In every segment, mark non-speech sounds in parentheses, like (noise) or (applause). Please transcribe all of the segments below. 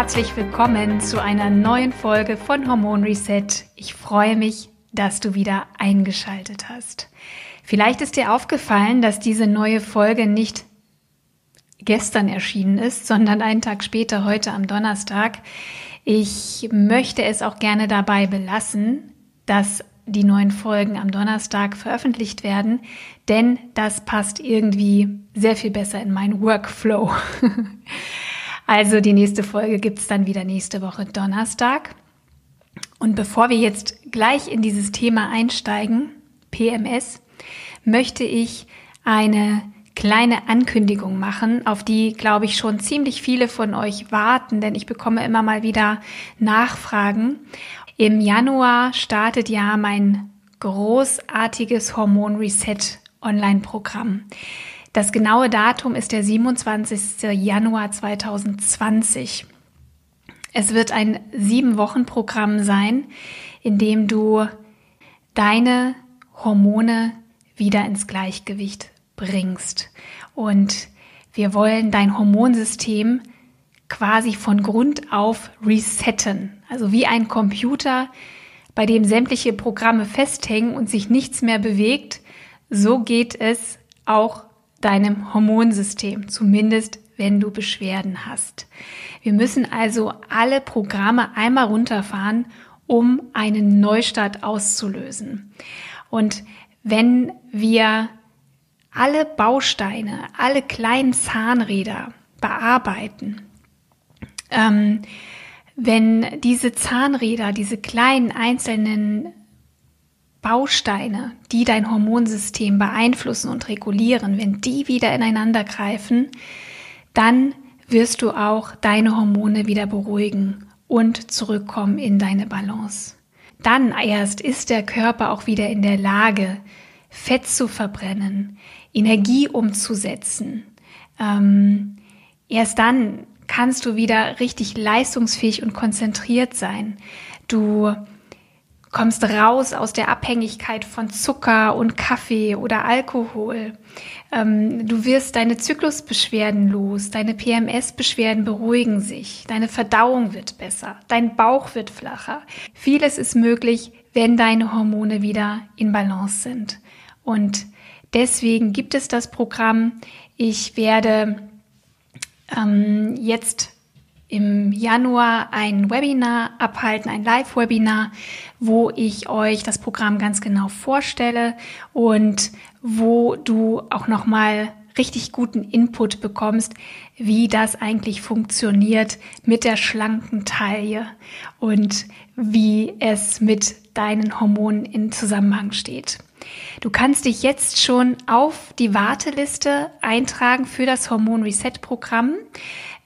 Herzlich willkommen zu einer neuen Folge von Hormon Reset. Ich freue mich, dass du wieder eingeschaltet hast. Vielleicht ist dir aufgefallen, dass diese neue Folge nicht gestern erschienen ist, sondern einen Tag später, heute am Donnerstag. Ich möchte es auch gerne dabei belassen, dass die neuen Folgen am Donnerstag veröffentlicht werden, denn das passt irgendwie sehr viel besser in meinen Workflow. (laughs) Also die nächste Folge gibt's dann wieder nächste Woche Donnerstag. Und bevor wir jetzt gleich in dieses Thema einsteigen, PMS, möchte ich eine kleine Ankündigung machen, auf die, glaube ich, schon ziemlich viele von euch warten, denn ich bekomme immer mal wieder Nachfragen. Im Januar startet ja mein großartiges Hormon Reset Online-Programm. Das genaue Datum ist der 27. Januar 2020. Es wird ein sieben Wochen Programm sein, in dem du deine Hormone wieder ins Gleichgewicht bringst. Und wir wollen dein Hormonsystem quasi von Grund auf resetten. Also wie ein Computer, bei dem sämtliche Programme festhängen und sich nichts mehr bewegt, so geht es auch deinem Hormonsystem, zumindest wenn du Beschwerden hast. Wir müssen also alle Programme einmal runterfahren, um einen Neustart auszulösen. Und wenn wir alle Bausteine, alle kleinen Zahnräder bearbeiten, ähm, wenn diese Zahnräder, diese kleinen einzelnen Bausteine, die dein Hormonsystem beeinflussen und regulieren, wenn die wieder ineinander greifen, dann wirst du auch deine Hormone wieder beruhigen und zurückkommen in deine Balance. Dann erst ist der Körper auch wieder in der Lage, Fett zu verbrennen, Energie umzusetzen. Ähm, erst dann kannst du wieder richtig leistungsfähig und konzentriert sein. Du kommst raus aus der Abhängigkeit von Zucker und Kaffee oder Alkohol. Ähm, du wirst deine Zyklusbeschwerden los, deine PMS-Beschwerden beruhigen sich, deine Verdauung wird besser, dein Bauch wird flacher. Vieles ist möglich, wenn deine Hormone wieder in Balance sind. Und deswegen gibt es das Programm. Ich werde ähm, jetzt im Januar ein Webinar abhalten, ein Live-Webinar, wo ich euch das Programm ganz genau vorstelle und wo du auch nochmal richtig guten Input bekommst, wie das eigentlich funktioniert mit der schlanken Taille und wie es mit deinen Hormonen in Zusammenhang steht. Du kannst dich jetzt schon auf die Warteliste eintragen für das Hormon Reset Programm.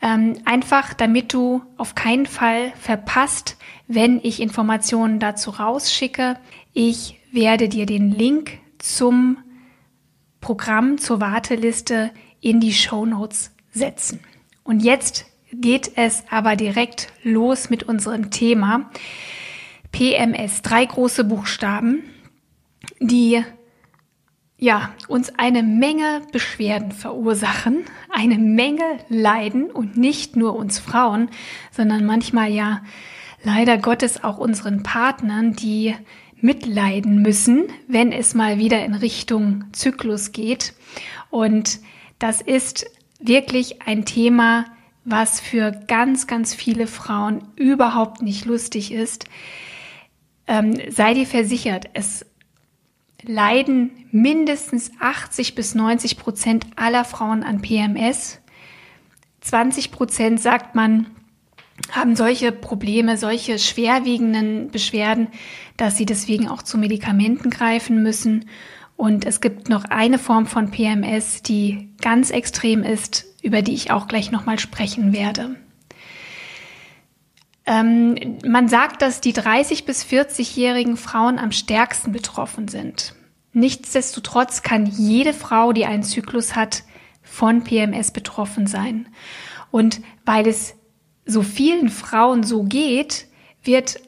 Ähm, einfach damit du auf keinen Fall verpasst, wenn ich Informationen dazu rausschicke. Ich werde dir den Link zum Programm, zur Warteliste in die Show Notes setzen. Und jetzt geht es aber direkt los mit unserem Thema. PMS, drei große Buchstaben, die ja, uns eine Menge Beschwerden verursachen, eine Menge Leiden und nicht nur uns Frauen, sondern manchmal ja leider Gottes auch unseren Partnern, die mitleiden müssen, wenn es mal wieder in Richtung Zyklus geht. Und das ist wirklich ein Thema, was für ganz, ganz viele Frauen überhaupt nicht lustig ist. Ähm, sei dir versichert, es leiden mindestens 80 bis 90 Prozent aller Frauen an PMS. 20 Prozent, sagt man, haben solche Probleme, solche schwerwiegenden Beschwerden, dass sie deswegen auch zu Medikamenten greifen müssen. Und es gibt noch eine Form von PMS, die ganz extrem ist, über die ich auch gleich nochmal sprechen werde. Ähm, man sagt, dass die 30 bis 40-jährigen Frauen am stärksten betroffen sind. Nichtsdestotrotz kann jede Frau, die einen Zyklus hat, von PMS betroffen sein. Und weil es so vielen Frauen so geht, wird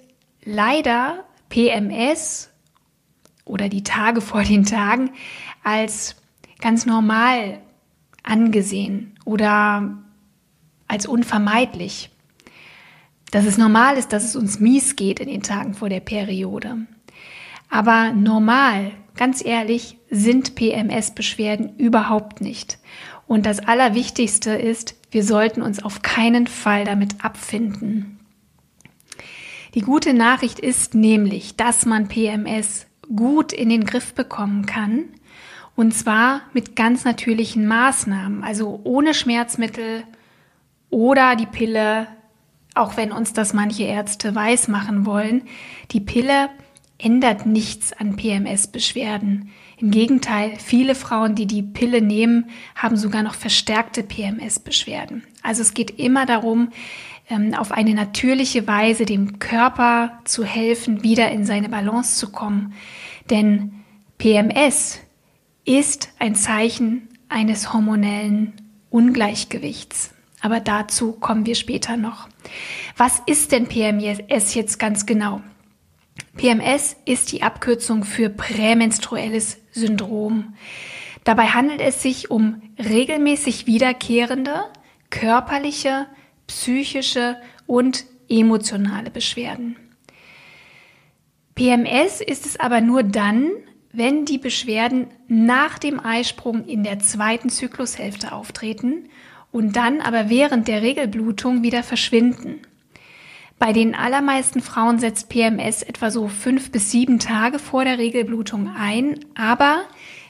leider PMS oder die Tage vor den Tagen als ganz normal angesehen oder als unvermeidlich dass es normal ist, dass es uns mies geht in den Tagen vor der Periode. Aber normal, ganz ehrlich, sind PMS-Beschwerden überhaupt nicht. Und das Allerwichtigste ist, wir sollten uns auf keinen Fall damit abfinden. Die gute Nachricht ist nämlich, dass man PMS gut in den Griff bekommen kann. Und zwar mit ganz natürlichen Maßnahmen, also ohne Schmerzmittel oder die Pille auch wenn uns das manche Ärzte weismachen wollen, die Pille ändert nichts an PMS-Beschwerden. Im Gegenteil, viele Frauen, die die Pille nehmen, haben sogar noch verstärkte PMS-Beschwerden. Also es geht immer darum, ähm, auf eine natürliche Weise dem Körper zu helfen, wieder in seine Balance zu kommen. Denn PMS ist ein Zeichen eines hormonellen Ungleichgewichts. Aber dazu kommen wir später noch. Was ist denn PMS jetzt ganz genau? PMS ist die Abkürzung für prämenstruelles Syndrom. Dabei handelt es sich um regelmäßig wiederkehrende körperliche, psychische und emotionale Beschwerden. PMS ist es aber nur dann, wenn die Beschwerden nach dem Eisprung in der zweiten Zyklushälfte auftreten und dann aber während der Regelblutung wieder verschwinden. Bei den allermeisten Frauen setzt PMS etwa so fünf bis sieben Tage vor der Regelblutung ein, aber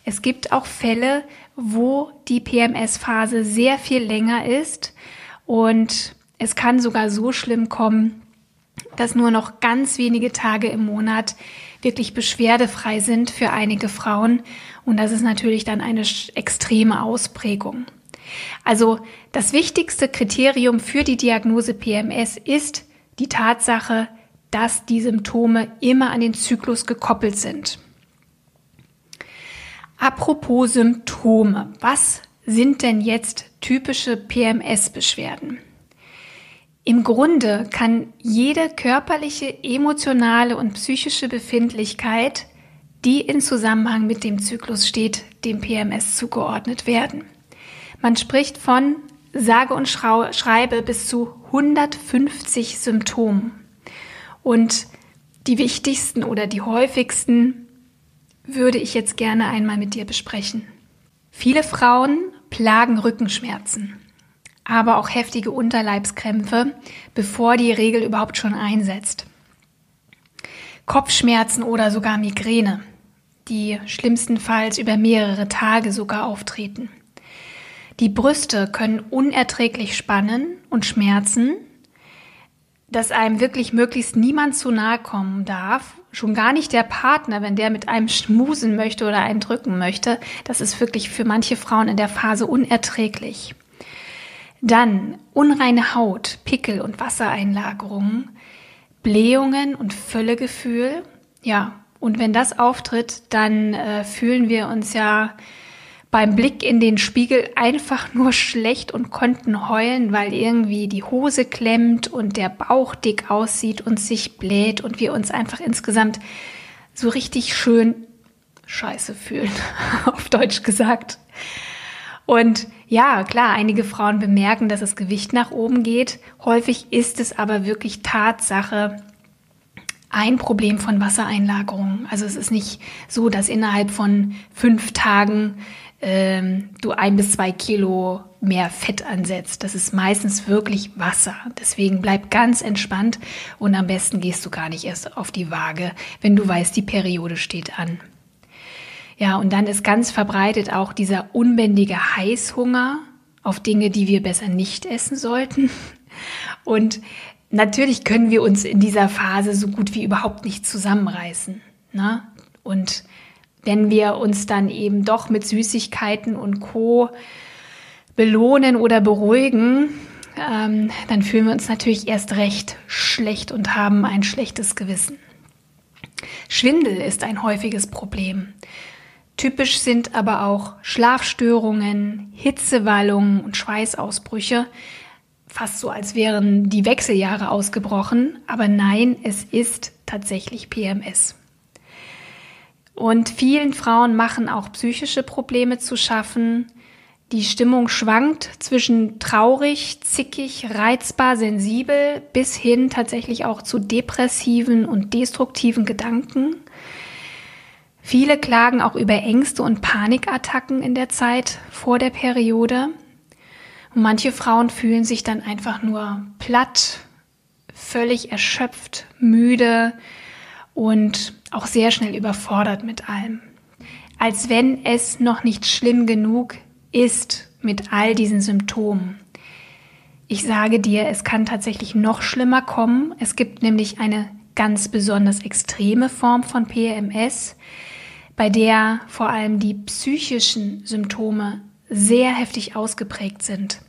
es gibt auch Fälle, wo die PMS-Phase sehr viel länger ist und es kann sogar so schlimm kommen, dass nur noch ganz wenige Tage im Monat wirklich beschwerdefrei sind für einige Frauen und das ist natürlich dann eine extreme Ausprägung. Also das wichtigste Kriterium für die Diagnose PMS ist die Tatsache, dass die Symptome immer an den Zyklus gekoppelt sind. Apropos Symptome, was sind denn jetzt typische PMS-Beschwerden? Im Grunde kann jede körperliche, emotionale und psychische Befindlichkeit, die in Zusammenhang mit dem Zyklus steht, dem PMS zugeordnet werden. Man spricht von sage und schreibe bis zu 150 Symptomen. Und die wichtigsten oder die häufigsten würde ich jetzt gerne einmal mit dir besprechen. Viele Frauen plagen Rückenschmerzen, aber auch heftige Unterleibskrämpfe, bevor die Regel überhaupt schon einsetzt. Kopfschmerzen oder sogar Migräne, die schlimmstenfalls über mehrere Tage sogar auftreten. Die Brüste können unerträglich spannen und schmerzen, dass einem wirklich möglichst niemand zu nahe kommen darf. Schon gar nicht der Partner, wenn der mit einem schmusen möchte oder einen drücken möchte. Das ist wirklich für manche Frauen in der Phase unerträglich. Dann unreine Haut, Pickel und Wassereinlagerungen, Blähungen und Völlegefühl. Ja, und wenn das auftritt, dann äh, fühlen wir uns ja beim Blick in den Spiegel einfach nur schlecht und konnten heulen, weil irgendwie die Hose klemmt und der Bauch dick aussieht und sich bläht und wir uns einfach insgesamt so richtig schön scheiße fühlen, (laughs) auf Deutsch gesagt. Und ja, klar, einige Frauen bemerken, dass das Gewicht nach oben geht. Häufig ist es aber wirklich Tatsache, ein Problem von Wassereinlagerungen. Also es ist nicht so, dass innerhalb von fünf Tagen ähm, du ein bis zwei Kilo mehr Fett ansetzt. Das ist meistens wirklich Wasser. Deswegen bleib ganz entspannt und am besten gehst du gar nicht erst auf die Waage, wenn du weißt, die Periode steht an. Ja, und dann ist ganz verbreitet auch dieser unbändige Heißhunger auf Dinge, die wir besser nicht essen sollten. (laughs) Und natürlich können wir uns in dieser Phase so gut wie überhaupt nicht zusammenreißen. Ne? Und wenn wir uns dann eben doch mit Süßigkeiten und Co belohnen oder beruhigen, ähm, dann fühlen wir uns natürlich erst recht schlecht und haben ein schlechtes Gewissen. Schwindel ist ein häufiges Problem. Typisch sind aber auch Schlafstörungen, Hitzewallungen und Schweißausbrüche, fast so als wären die Wechseljahre ausgebrochen, aber nein, es ist tatsächlich PMS. Und vielen Frauen machen auch psychische Probleme zu schaffen. Die Stimmung schwankt zwischen traurig, zickig, reizbar, sensibel bis hin tatsächlich auch zu depressiven und destruktiven Gedanken. Viele klagen auch über Ängste und Panikattacken in der Zeit vor der Periode. Und manche Frauen fühlen sich dann einfach nur platt, völlig erschöpft, müde und auch sehr schnell überfordert mit allem. Als wenn es noch nicht schlimm genug ist mit all diesen Symptomen. Ich sage dir, es kann tatsächlich noch schlimmer kommen. Es gibt nämlich eine ganz besonders extreme Form von PMS, bei der vor allem die psychischen Symptome sehr heftig ausgeprägt sind.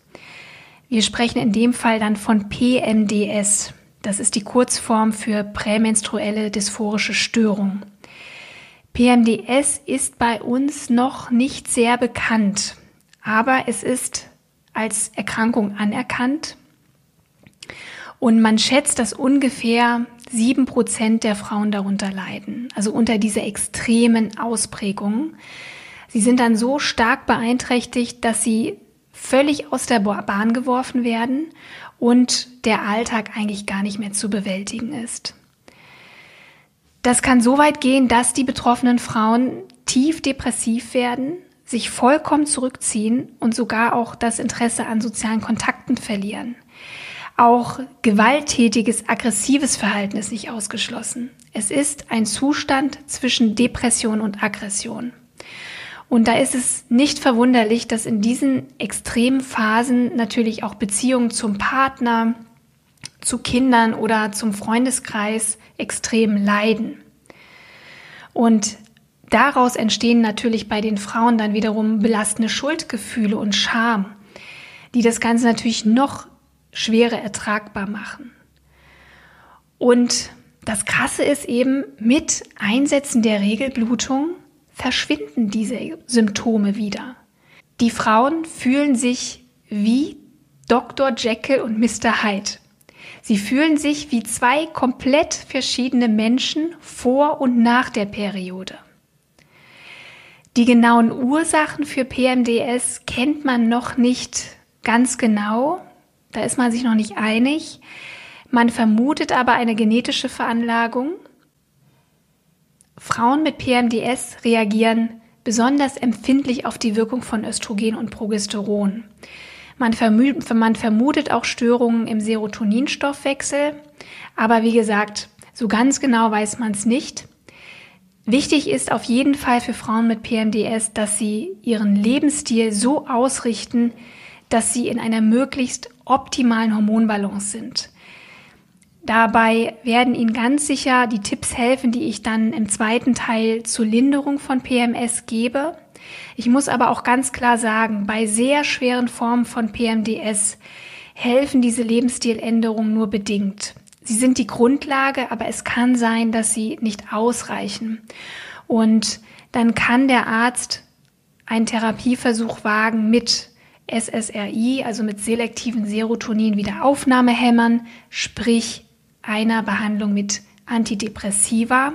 Wir sprechen in dem Fall dann von PMDS. Das ist die Kurzform für prämenstruelle dysphorische Störung. PMDS ist bei uns noch nicht sehr bekannt, aber es ist als Erkrankung anerkannt. Und man schätzt, dass ungefähr sieben Prozent der Frauen darunter leiden, also unter dieser extremen Ausprägung. Sie sind dann so stark beeinträchtigt, dass sie völlig aus der Bahn geworfen werden und der Alltag eigentlich gar nicht mehr zu bewältigen ist. Das kann so weit gehen, dass die betroffenen Frauen tief depressiv werden, sich vollkommen zurückziehen und sogar auch das Interesse an sozialen Kontakten verlieren. Auch gewalttätiges, aggressives Verhalten ist nicht ausgeschlossen. Es ist ein Zustand zwischen Depression und Aggression. Und da ist es nicht verwunderlich, dass in diesen extremen Phasen natürlich auch Beziehungen zum Partner, zu Kindern oder zum Freundeskreis extrem leiden. Und daraus entstehen natürlich bei den Frauen dann wiederum belastende Schuldgefühle und Scham, die das Ganze natürlich noch schwerer ertragbar machen. Und das Krasse ist eben, mit Einsetzen der Regelblutung verschwinden diese Symptome wieder. Die Frauen fühlen sich wie Dr. Jekyll und Mr. Hyde. Sie fühlen sich wie zwei komplett verschiedene Menschen vor und nach der Periode. Die genauen Ursachen für PMDS kennt man noch nicht ganz genau. Da ist man sich noch nicht einig. Man vermutet aber eine genetische Veranlagung Frauen mit PMDS reagieren besonders empfindlich auf die Wirkung von Östrogen und Progesteron. Man, vermutet, man vermutet auch Störungen im Serotoninstoffwechsel, aber wie gesagt, so ganz genau weiß man es nicht. Wichtig ist auf jeden Fall für Frauen mit PMDS, dass sie ihren Lebensstil so ausrichten, dass sie in einer möglichst optimalen Hormonbalance sind. Dabei werden Ihnen ganz sicher die Tipps helfen, die ich dann im zweiten Teil zur Linderung von PMS gebe. Ich muss aber auch ganz klar sagen, bei sehr schweren Formen von PMDS helfen diese Lebensstiländerungen nur bedingt. Sie sind die Grundlage, aber es kann sein, dass sie nicht ausreichen. Und dann kann der Arzt einen Therapieversuch wagen mit SSRI, also mit selektiven Serotonin-Wiederaufnahmehämmern, sprich einer Behandlung mit Antidepressiva.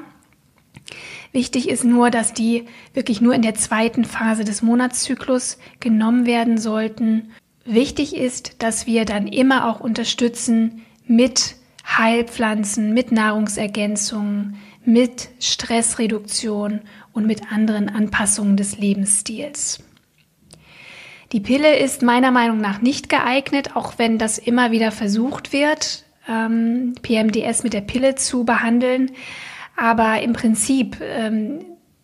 Wichtig ist nur, dass die wirklich nur in der zweiten Phase des Monatszyklus genommen werden sollten. Wichtig ist, dass wir dann immer auch unterstützen mit Heilpflanzen, mit Nahrungsergänzungen, mit Stressreduktion und mit anderen Anpassungen des Lebensstils. Die Pille ist meiner Meinung nach nicht geeignet, auch wenn das immer wieder versucht wird ähm, PMDS mit der Pille zu behandeln. Aber im Prinzip ähm,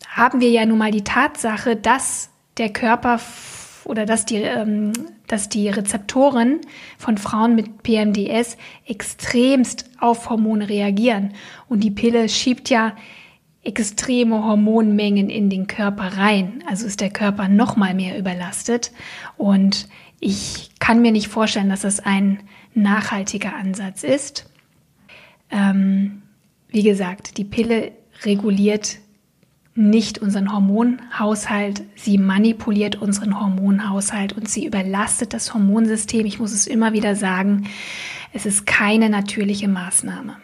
haben wir ja nun mal die Tatsache, dass der Körper oder dass die, ähm, dass die Rezeptoren von Frauen mit PMDS extremst auf Hormone reagieren. Und die Pille schiebt ja extreme Hormonmengen in den Körper rein. Also ist der Körper noch mal mehr überlastet. Und ich kann mir nicht vorstellen, dass das ein nachhaltiger Ansatz ist. Ähm, wie gesagt, die Pille reguliert nicht unseren Hormonhaushalt, sie manipuliert unseren Hormonhaushalt und sie überlastet das Hormonsystem. Ich muss es immer wieder sagen, es ist keine natürliche Maßnahme.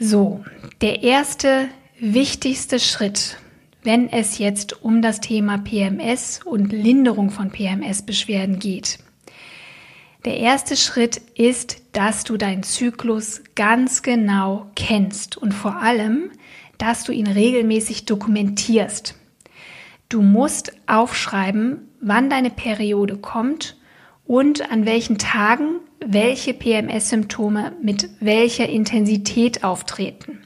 So, der erste wichtigste Schritt, wenn es jetzt um das Thema PMS und Linderung von PMS-Beschwerden geht. Der erste Schritt ist, dass du deinen Zyklus ganz genau kennst und vor allem, dass du ihn regelmäßig dokumentierst. Du musst aufschreiben, wann deine Periode kommt und an welchen Tagen welche PMS-Symptome mit welcher Intensität auftreten.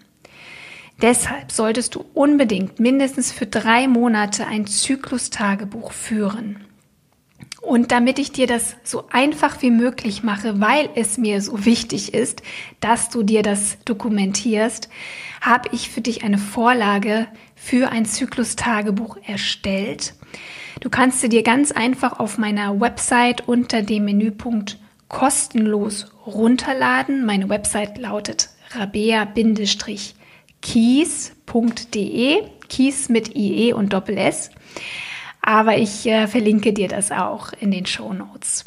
Deshalb solltest du unbedingt mindestens für drei Monate ein Zyklustagebuch führen. Und damit ich dir das so einfach wie möglich mache, weil es mir so wichtig ist, dass du dir das dokumentierst, habe ich für dich eine Vorlage für ein Zyklustagebuch erstellt. Du kannst sie dir ganz einfach auf meiner Website unter dem Menüpunkt kostenlos runterladen. Meine Website lautet rabea-kies.de, Kies mit IE und Doppel S. Aber ich äh, verlinke dir das auch in den Show Notes.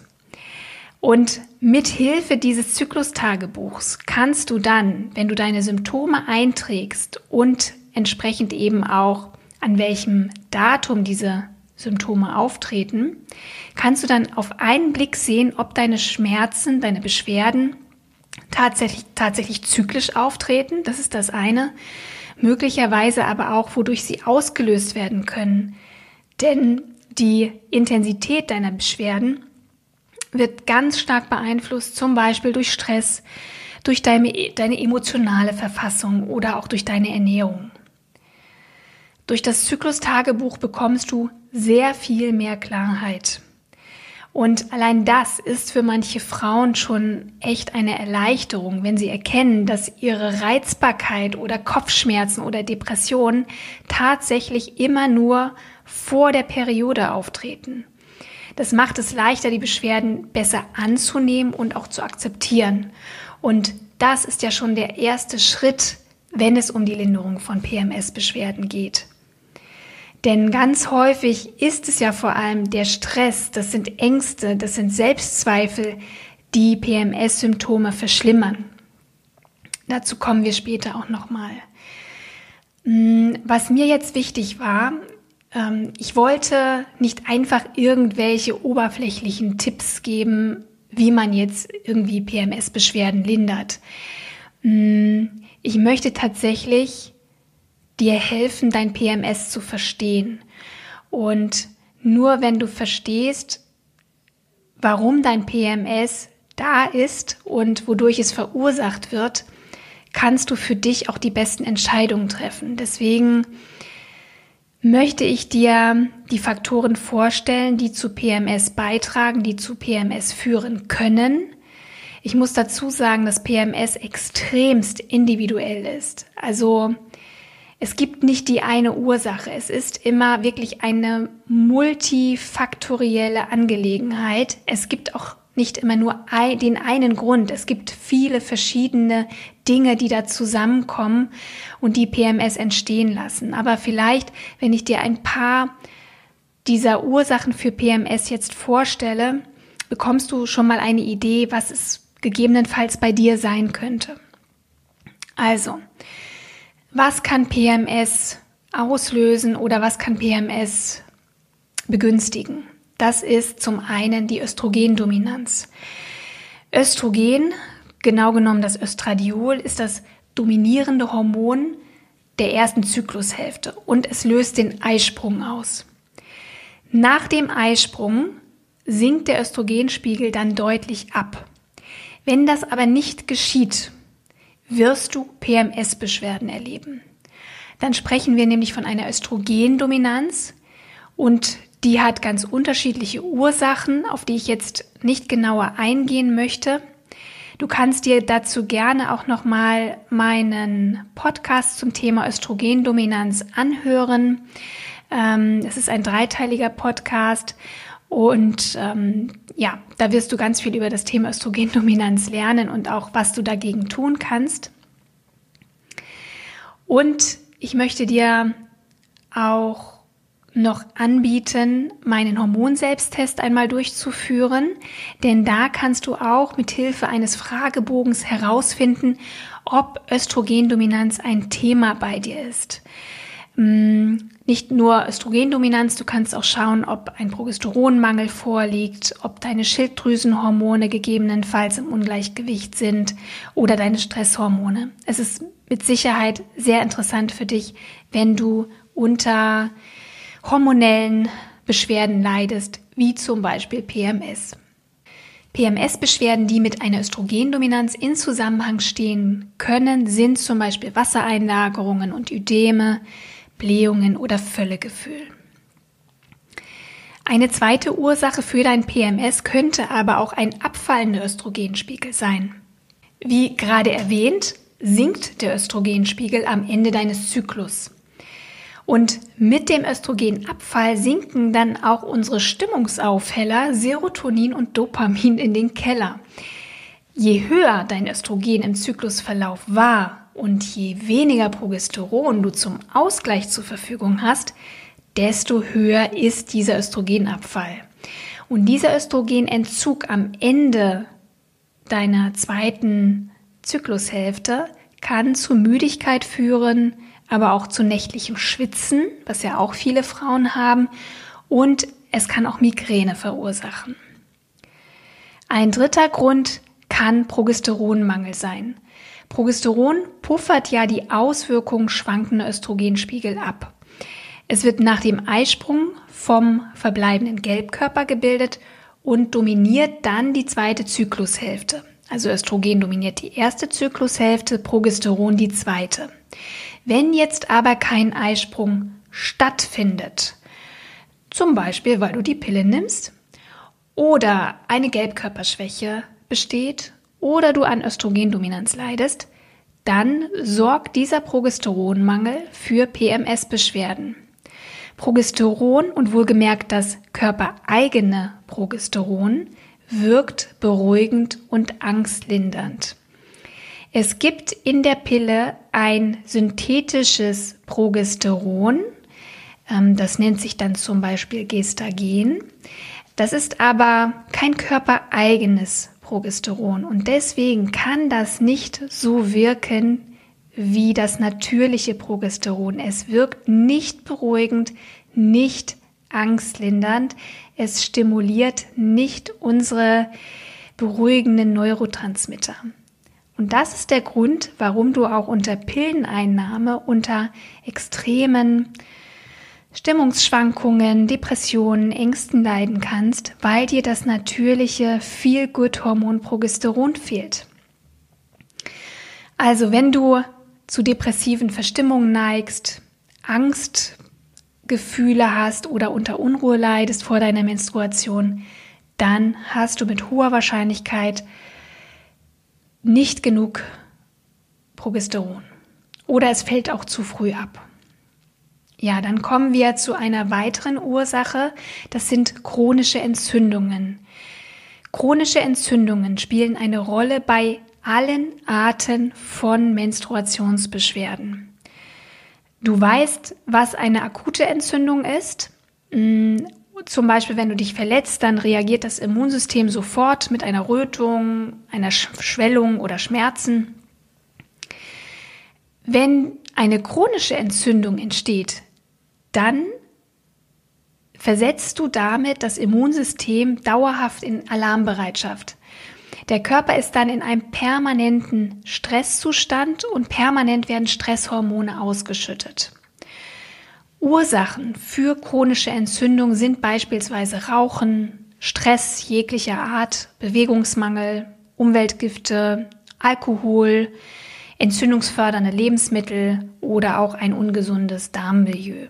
Und mit Hilfe dieses Zyklustagebuchs kannst du dann, wenn du deine Symptome einträgst und entsprechend eben auch an welchem Datum diese Symptome auftreten, kannst du dann auf einen Blick sehen, ob deine Schmerzen, deine Beschwerden tatsächlich, tatsächlich zyklisch auftreten. Das ist das eine. Möglicherweise aber auch, wodurch sie ausgelöst werden können. Denn die Intensität deiner Beschwerden wird ganz stark beeinflusst, zum Beispiel durch Stress, durch deine, deine emotionale Verfassung oder auch durch deine Ernährung. Durch das Zyklus-Tagebuch bekommst du sehr viel mehr Klarheit. Und allein das ist für manche Frauen schon echt eine Erleichterung, wenn sie erkennen, dass ihre Reizbarkeit oder Kopfschmerzen oder Depressionen tatsächlich immer nur vor der Periode auftreten. Das macht es leichter, die Beschwerden besser anzunehmen und auch zu akzeptieren. Und das ist ja schon der erste Schritt, wenn es um die Linderung von PMS-Beschwerden geht. Denn ganz häufig ist es ja vor allem der Stress, das sind Ängste, das sind Selbstzweifel, die PMS-Symptome verschlimmern. Dazu kommen wir später auch nochmal. Hm, was mir jetzt wichtig war, ähm, ich wollte nicht einfach irgendwelche oberflächlichen Tipps geben, wie man jetzt irgendwie PMS-Beschwerden lindert. Mm, ich möchte tatsächlich dir helfen, dein PMS zu verstehen. Und nur wenn du verstehst, warum dein PMS da ist und wodurch es verursacht wird, kannst du für dich auch die besten Entscheidungen treffen. Deswegen möchte ich dir die Faktoren vorstellen, die zu PMS beitragen, die zu PMS führen können. Ich muss dazu sagen, dass PMS extremst individuell ist. Also es gibt nicht die eine Ursache. Es ist immer wirklich eine multifaktorielle Angelegenheit. Es gibt auch nicht immer nur den einen Grund. Es gibt viele verschiedene Dinge, die da zusammenkommen und die PMS entstehen lassen. Aber vielleicht, wenn ich dir ein paar dieser Ursachen für PMS jetzt vorstelle, bekommst du schon mal eine Idee, was es gegebenenfalls bei dir sein könnte. Also, was kann PMS auslösen oder was kann PMS begünstigen? Das ist zum einen die Östrogendominanz. Östrogen, genau genommen das Östradiol, ist das dominierende Hormon der ersten Zyklushälfte und es löst den Eisprung aus. Nach dem Eisprung sinkt der Östrogenspiegel dann deutlich ab. Wenn das aber nicht geschieht, wirst du PMS-Beschwerden erleben. Dann sprechen wir nämlich von einer Östrogendominanz und die hat ganz unterschiedliche Ursachen, auf die ich jetzt nicht genauer eingehen möchte. Du kannst dir dazu gerne auch noch mal meinen Podcast zum Thema Östrogendominanz anhören. Ähm, es ist ein dreiteiliger Podcast Und ähm, ja, da wirst du ganz viel über das Thema Östrogendominanz lernen und auch, was du dagegen tun kannst. Und ich möchte dir auch noch anbieten, meinen Hormonselbsttest einmal durchzuführen, denn da kannst du auch mit Hilfe eines Fragebogens herausfinden, ob Östrogendominanz ein Thema bei dir ist. Mm, nicht nur Östrogendominanz, du kannst auch schauen, ob ein Progesteronmangel vorliegt, ob deine Schilddrüsenhormone gegebenenfalls im Ungleichgewicht sind oder deine Stresshormone. Es ist mit Sicherheit sehr interessant für dich, wenn du unter hormonellen Beschwerden leidest, wie zum Beispiel PMS. PMS-Beschwerden, die mit einer Östrogendominanz in Zusammenhang stehen können, sind zum Beispiel Wassereinlagerungen und Ödeme, Blähungen oder Völlegefühl. Eine zweite Ursache für dein PMS könnte aber auch ein abfallender Östrogenspiegel sein. Wie gerade erwähnt, sinkt der Östrogenspiegel am Ende deines Zyklus. Und mit dem Östrogenabfall sinken dann auch unsere Stimmungsaufheller Serotonin und Dopamin in den Keller. Je höher dein Östrogen im Zyklusverlauf war und je weniger Progesteron du zum Ausgleich zur Verfügung hast, desto höher ist dieser Östrogenabfall. Und dieser Östrogenentzug am Ende deiner zweiten Zyklushälfte kann zu Müdigkeit führen, aber auch zu nächtlichem Schwitzen, was ja auch viele Frauen haben, und es kann auch Migräne verursachen. Ein dritter Grund kann Progesteronmangel sein. Progesteron puffert ja die Auswirkungen schwankender Östrogenspiegel ab. Es wird nach dem Eisprung vom verbleibenden Gelbkörper gebildet und dominiert dann die zweite Zyklushälfte. Also Östrogen dominiert die erste Zyklushälfte, Progesteron die zweite. Wenn jetzt aber kein Eisprung stattfindet, zum Beispiel weil du die Pille nimmst oder eine Gelbkörperschwäche besteht oder du an Östrogendominanz leidest, dann sorgt dieser Progesteronmangel für PMS-Beschwerden. Progesteron und wohlgemerkt das körpereigene Progesteron wirkt beruhigend und angstlindernd. Es gibt in der Pille ein synthetisches Progesteron, ähm, das nennt sich dann zum Beispiel Gestagen. Das ist aber kein körpereigenes Progesteron. Und deswegen kann das nicht so wirken wie das natürliche Progesteron. Es wirkt nicht beruhigend, nicht angstlindernd. Es stimuliert nicht unsere beruhigenden Neurotransmitter. Und das ist der Grund, warum du auch unter Pilleneinnahme, unter extremen Stimmungsschwankungen, Depressionen, Ängsten leiden kannst, weil dir das natürliche Feel-Good-Hormon Progesteron fehlt. Also wenn du zu depressiven Verstimmungen neigst, Angstgefühle hast oder unter Unruhe leidest vor deiner Menstruation, dann hast du mit hoher Wahrscheinlichkeit nicht genug Progesteron. Oder es fällt auch zu früh ab. Ja, dann kommen wir zu einer weiteren Ursache. Das sind chronische Entzündungen. Chronische Entzündungen spielen eine Rolle bei allen Arten von Menstruationsbeschwerden. Du weißt, was eine akute Entzündung ist. Mm, zum Beispiel, wenn du dich verletzt, dann reagiert das Immunsystem sofort mit einer Rötung, einer Schwellung oder Schmerzen. Wenn eine chronische Entzündung entsteht, dann versetzt du damit das Immunsystem dauerhaft in Alarmbereitschaft. Der Körper ist dann in einem permanenten Stresszustand und permanent werden Stresshormone ausgeschüttet. Ursachen für chronische Entzündung sind beispielsweise Rauchen, Stress jeglicher Art, Bewegungsmangel, Umweltgifte, Alkohol, entzündungsfördernde Lebensmittel oder auch ein ungesundes Darmmilieu.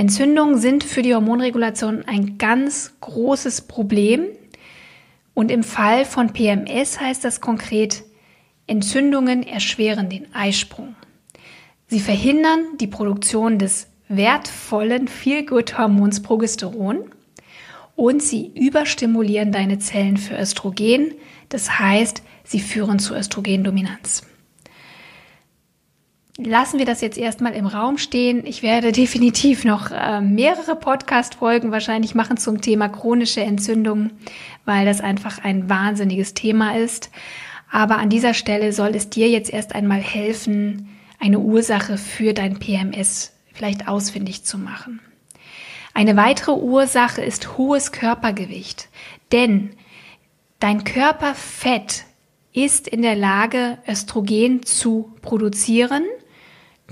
Entzündungen sind für die Hormonregulation ein ganz großes Problem. Und im Fall von PMS heißt das konkret, Entzündungen erschweren den Eisprung. Sie verhindern die Produktion des wertvollen Feel-Good-Hormons Progesteron und sie überstimulieren deine Zellen für Östrogen. Das heißt, sie führen zu Östrogendominanz. Lassen wir das jetzt erstmal im Raum stehen. Ich werde definitiv noch äh, mehrere Podcast-Folgen wahrscheinlich machen zum Thema chronische Entzündungen, weil das einfach ein wahnsinniges Thema ist. Aber an dieser Stelle soll es dir jetzt erst einmal helfen, eine Ursache für dein PMS vielleicht ausfindig zu machen. Eine weitere Ursache ist hohes Körpergewicht, denn dein Körperfett ist in der Lage, Östrogen zu produzieren.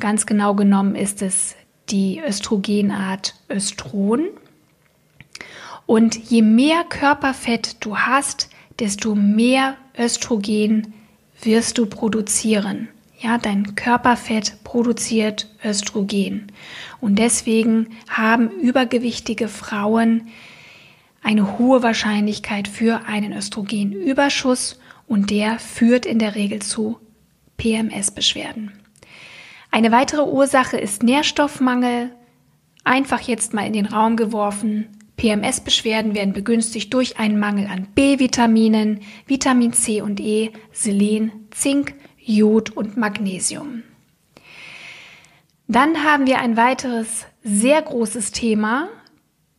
Ganz genau genommen ist es die Östrogenart Östron. Und je mehr Körperfett du hast, desto mehr Östrogen wirst du produzieren. Ja, dein Körperfett produziert Östrogen. Und deswegen haben übergewichtige Frauen eine hohe Wahrscheinlichkeit für einen Östrogenüberschuss und der führt in der Regel zu PMS-Beschwerden. Eine weitere Ursache ist Nährstoffmangel. Einfach jetzt mal in den Raum geworfen. PMS-Beschwerden werden begünstigt durch einen Mangel an B-Vitaminen, Vitamin C und E, Selen, Zink, Jod und Magnesium. Dann haben wir ein weiteres sehr großes Thema,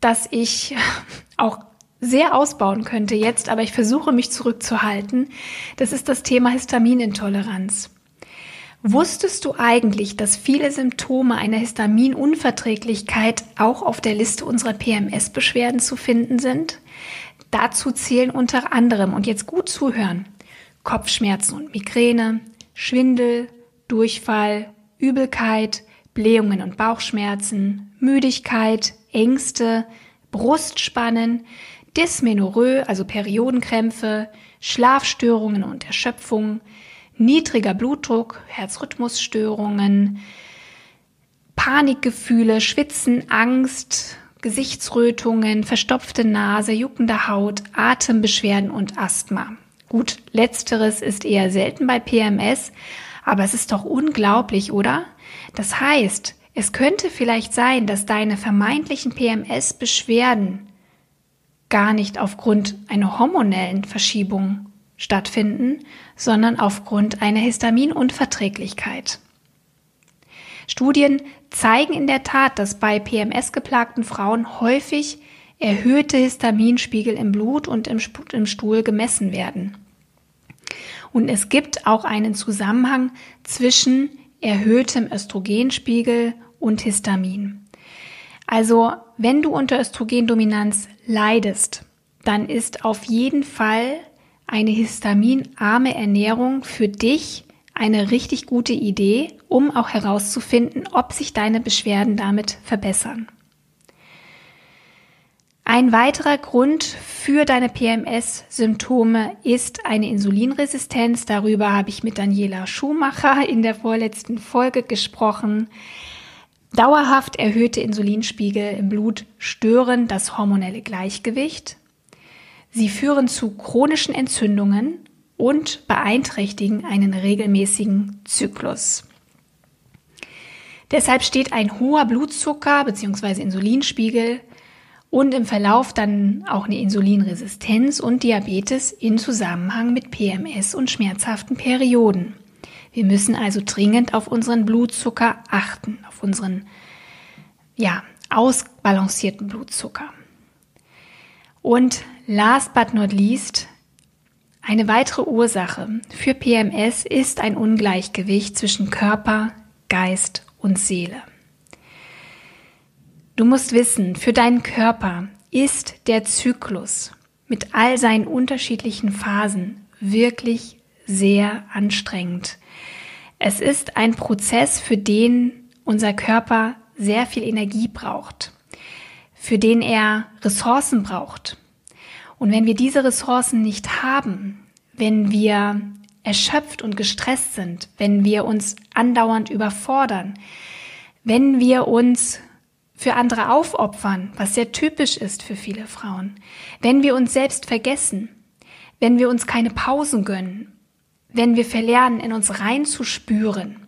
das ich (laughs) auch sehr ausbauen könnte jetzt, aber ich versuche mich zurückzuhalten. Das ist das Thema Histaminintoleranz. Wusstest du eigentlich, dass viele Symptome einer Histaminunverträglichkeit auch auf der Liste unserer PMS-Beschwerden zu finden sind? Dazu zählen unter anderem, und jetzt gut zuhören, Kopfschmerzen und Migräne, Schwindel, Durchfall, Übelkeit, Blähungen und Bauchschmerzen, Müdigkeit, Ängste, Brustspannen, Dysmenorrhoe, also Periodenkrämpfe, Schlafstörungen und Erschöpfung, niedriger Blutdruck, Herzrhythmusstörungen, Panikgefühle, Schwitzen, Angst, Gesichtsrötungen, verstopfte Nase, juckende Haut, Atembeschwerden und Asthma. Gut, letzteres ist eher selten bei PMS, aber es ist doch unglaublich, oder? Das heißt, es könnte vielleicht sein, dass deine vermeintlichen PMS-Beschwerden gar nicht aufgrund einer hormonellen Verschiebung stattfinden, sondern aufgrund einer Histaminunverträglichkeit. Studien zeigen in der Tat, dass bei PMS geplagten Frauen häufig erhöhte Histaminspiegel im Blut und im, Stuhl gemessen werden. Und es gibt auch einen Zusammenhang zwischen erhöhtem Östrogenspiegel und Histamin. Also, wenn du unter Östrogendominanz leidest, dann ist auf jeden Fall eine histaminarme Ernährung für dich eine richtig gute Idee, um auch herauszufinden, ob sich deine Beschwerden damit verbessern. Ein weiterer Grund für deine PMS-Symptome ist eine Insulinresistenz. Darüber habe ich mit Daniela Schumacher in der vorletzten Folge gesprochen. Dauerhaft erhöhte Insulinspiegel im Blut stören das hormonelle Gleichgewicht. Sie führen zu chronischen Entzündungen und beeinträchtigen einen regelmäßigen Zyklus. Deshalb steht ein hoher Blutzucker bzw. Insulinspiegel und im Verlauf dann auch eine Insulinresistenz und Diabetes in Zusammenhang mit PMS und schmerzhaften Perioden. Wir müssen also dringend auf unseren Blutzucker achten, auf unseren ja, ausbalancierten Blutzucker. Und last but not least, eine weitere Ursache für PMS ist ein Ungleichgewicht zwischen Körper, Geist und Seele. Du musst wissen, für deinen Körper ist der Zyklus mit all seinen unterschiedlichen Phasen wirklich sehr anstrengend. Es ist ein Prozess, für den unser Körper sehr viel Energie braucht, für den er Ressourcen braucht. Und wenn wir diese Ressourcen nicht haben, wenn wir erschöpft und gestresst sind, wenn wir uns andauernd überfordern, wenn wir uns für andere aufopfern, was sehr typisch ist für viele Frauen, wenn wir uns selbst vergessen, wenn wir uns keine Pausen gönnen, wenn wir verlernen, in uns reinzuspüren,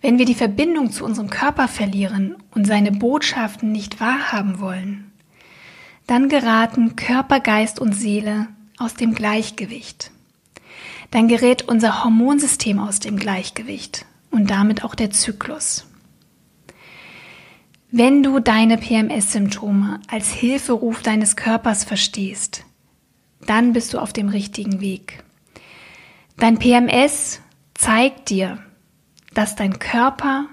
wenn wir die Verbindung zu unserem Körper verlieren und seine Botschaften nicht wahrhaben wollen, dann geraten Körper, Geist und Seele aus dem Gleichgewicht. Dann gerät unser Hormonsystem aus dem Gleichgewicht und damit auch der Zyklus. Wenn du deine PMS-Symptome als Hilferuf deines Körpers verstehst, dann bist du auf dem richtigen Weg. Dein PMS zeigt dir, dass dein Körper,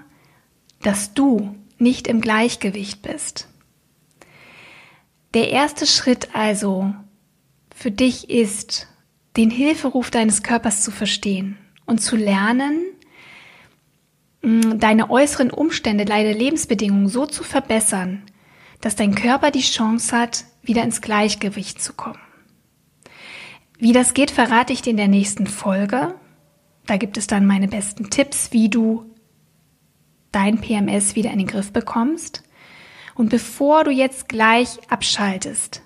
dass du nicht im Gleichgewicht bist. Der erste Schritt also für dich ist, den Hilferuf deines Körpers zu verstehen und zu lernen, deine äußeren Umstände, deine Lebensbedingungen so zu verbessern, dass dein Körper die Chance hat, wieder ins Gleichgewicht zu kommen. Wie das geht, verrate ich dir in der nächsten Folge. Da gibt es dann meine besten Tipps, wie du dein PMS wieder in den Griff bekommst. Und bevor du jetzt gleich abschaltest,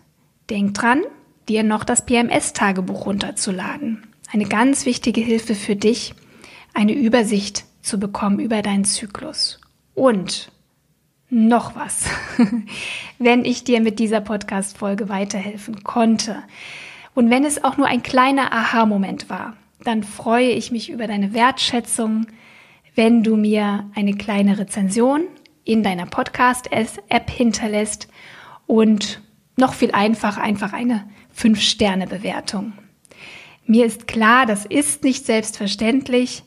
denk dran, dir noch das PMS-Tagebuch runterzuladen. Eine ganz wichtige Hilfe für dich, eine Übersicht zu bekommen über deinen Zyklus. Und noch was, (laughs) wenn ich dir mit dieser Podcast-Folge weiterhelfen konnte, und wenn es auch nur ein kleiner Aha-Moment war, dann freue ich mich über deine Wertschätzung, wenn du mir eine kleine Rezension in deiner Podcast-App hinterlässt und noch viel einfacher einfach eine 5-Sterne-Bewertung. Mir ist klar, das ist nicht selbstverständlich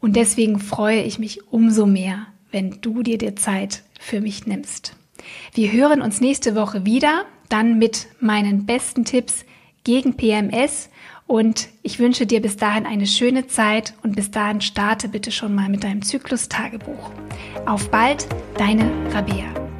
und deswegen freue ich mich umso mehr, wenn du dir die Zeit für mich nimmst. Wir hören uns nächste Woche wieder, dann mit meinen besten Tipps, gegen PMS und ich wünsche dir bis dahin eine schöne Zeit und bis dahin starte bitte schon mal mit deinem Zyklus-Tagebuch. Auf bald, deine Rabea.